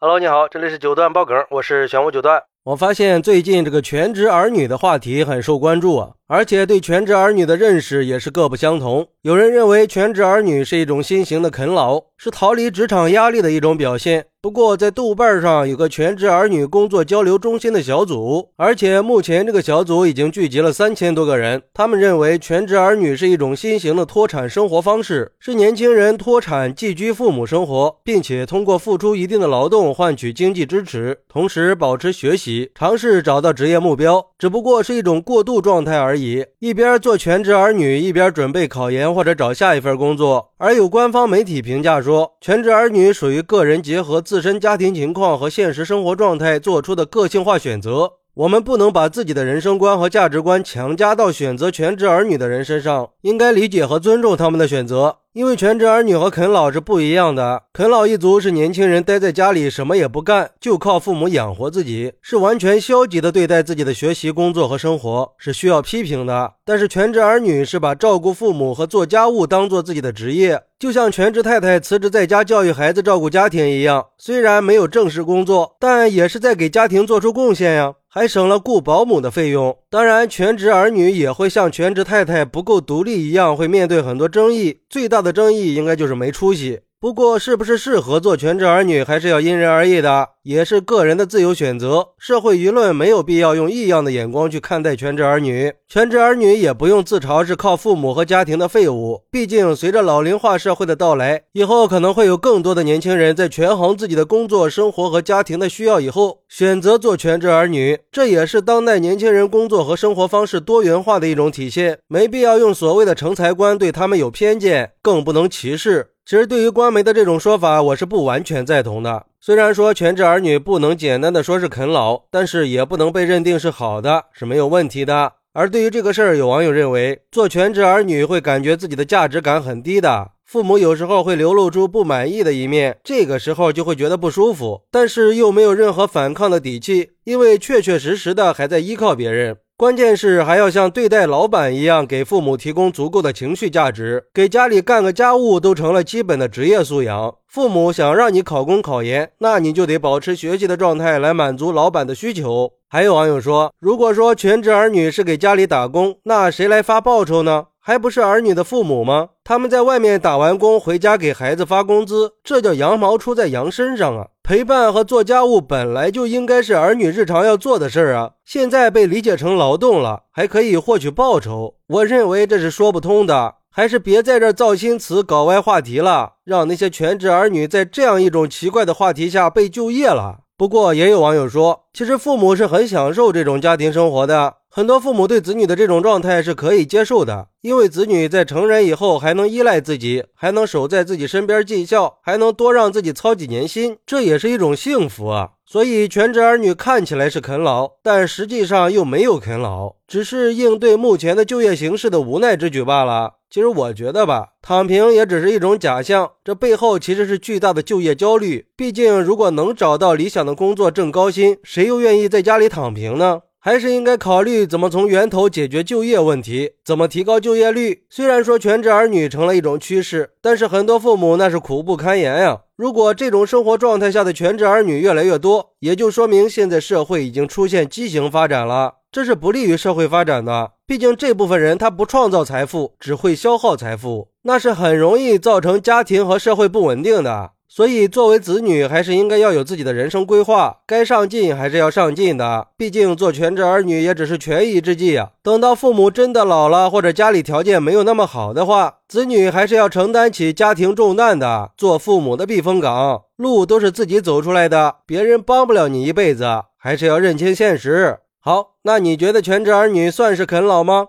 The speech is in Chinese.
Hello，你好，这里是九段爆梗，我是玄武九段。我发现最近这个全职儿女的话题很受关注啊，而且对全职儿女的认识也是各不相同。有人认为全职儿女是一种新型的啃老，是逃离职场压力的一种表现。不过，在豆瓣上有个全职儿女工作交流中心的小组，而且目前这个小组已经聚集了三千多个人。他们认为全职儿女是一种新型的脱产生活方式，是年轻人脱产寄居父母生活，并且通过付出一定的劳动换取经济支持，同时保持学习，尝试找到职业目标，只不过是一种过渡状态而已。一边做全职儿女，一边准备考研或者找下一份工作。而有官方媒体评价说，全职儿女属于个人结合。自身家庭情况和现实生活状态做出的个性化选择，我们不能把自己的人生观和价值观强加到选择全职儿女的人身上，应该理解和尊重他们的选择。因为全职儿女和啃老是不一样的，啃老一族是年轻人待在家里什么也不干，就靠父母养活自己，是完全消极的对待自己的学习、工作和生活，是需要批评的。但是全职儿女是把照顾父母和做家务当做自己的职业，就像全职太太辞职在家教育孩子、照顾家庭一样，虽然没有正式工作，但也是在给家庭做出贡献呀。还省了雇保姆的费用。当然，全职儿女也会像全职太太不够独立一样，会面对很多争议。最大的争议应该就是没出息。不过，是不是适合做全职儿女，还是要因人而异的，也是个人的自由选择。社会舆论没有必要用异样的眼光去看待全职儿女。全职儿女也不用自嘲是靠父母和家庭的废物。毕竟，随着老龄化社会的到来，以后可能会有更多的年轻人在权衡自己的工作、生活和家庭的需要以后，选择做全职儿女。这也是当代年轻人工作和生活方式多元化的一种体现。没必要用所谓的成才观对他们有偏见，更不能歧视。其实，对于官媒的这种说法，我是不完全赞同的。虽然说全职儿女不能简单的说是啃老，但是也不能被认定是好的，是没有问题的。而对于这个事儿，有网友认为做全职儿女会感觉自己的价值感很低的，父母有时候会流露出不满意的一面，这个时候就会觉得不舒服，但是又没有任何反抗的底气，因为确确实实的还在依靠别人。关键是还要像对待老板一样，给父母提供足够的情绪价值，给家里干个家务都成了基本的职业素养。父母想让你考公考研，那你就得保持学习的状态来满足老板的需求。还有网友说，如果说全职儿女是给家里打工，那谁来发报酬呢？还不是儿女的父母吗？他们在外面打完工回家给孩子发工资，这叫羊毛出在羊身上啊！陪伴和做家务本来就应该是儿女日常要做的事儿啊，现在被理解成劳动了，还可以获取报酬，我认为这是说不通的。还是别在这造新词、搞歪话题了，让那些全职儿女在这样一种奇怪的话题下被就业了。不过也有网友说，其实父母是很享受这种家庭生活的。很多父母对子女的这种状态是可以接受的，因为子女在成人以后还能依赖自己，还能守在自己身边尽孝，还能多让自己操几年心，这也是一种幸福啊。所以全职儿女看起来是啃老，但实际上又没有啃老，只是应对目前的就业形势的无奈之举罢了。其实我觉得吧，躺平也只是一种假象，这背后其实是巨大的就业焦虑。毕竟，如果能找到理想的工作挣高薪，谁又愿意在家里躺平呢？还是应该考虑怎么从源头解决就业问题，怎么提高就业率。虽然说全职儿女成了一种趋势，但是很多父母那是苦不堪言呀。如果这种生活状态下的全职儿女越来越多，也就说明现在社会已经出现畸形发展了，这是不利于社会发展的。毕竟这部分人他不创造财富，只会消耗财富，那是很容易造成家庭和社会不稳定的。所以，作为子女，还是应该要有自己的人生规划，该上进还是要上进的。毕竟，做全职儿女也只是权宜之计啊。等到父母真的老了，或者家里条件没有那么好的话，子女还是要承担起家庭重担的，做父母的避风港。路都是自己走出来的，别人帮不了你一辈子，还是要认清现实。好，那你觉得全职儿女算是啃老吗？